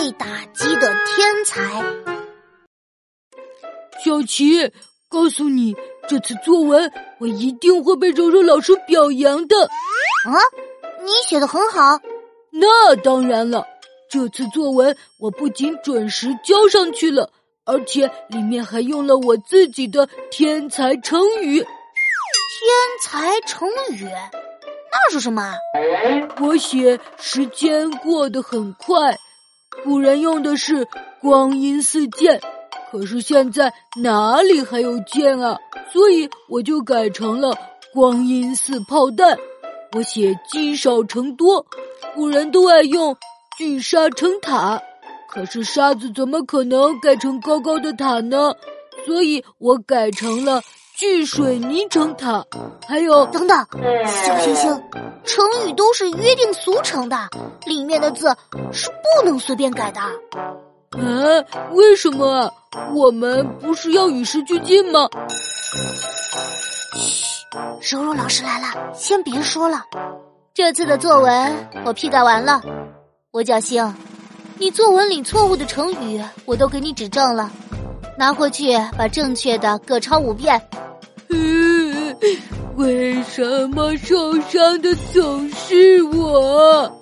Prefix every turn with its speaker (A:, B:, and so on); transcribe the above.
A: 被打击的天才。
B: 小琪，告诉你，这次作文我一定会被柔柔老师表扬的。
A: 啊，你写的很好。
B: 那当然了，这次作文我不仅准时交上去了，而且里面还用了我自己的天才成语。
A: 天才成语，那是什么？
B: 我写时间过得很快，古人用的是光阴似箭，可是现在哪里还有箭啊？所以我就改成了光阴似炮弹。我写积少成多，古人都爱用聚沙成塔，可是沙子怎么可能盖成高高的塔呢？所以我改成了。聚水泥成塔，还有
A: 等等，小星星，成语都是约定俗成的，里面的字是不能随便改的。
B: 啊？为什么？我们不是要与时俱进吗？
A: 嘘，柔柔老师来了，先别说了。这次的作文我批改完了，我叫星，你作文里错误的成语我都给你指正了，拿回去把正确的各抄五遍。
B: 为什么受伤的总是我？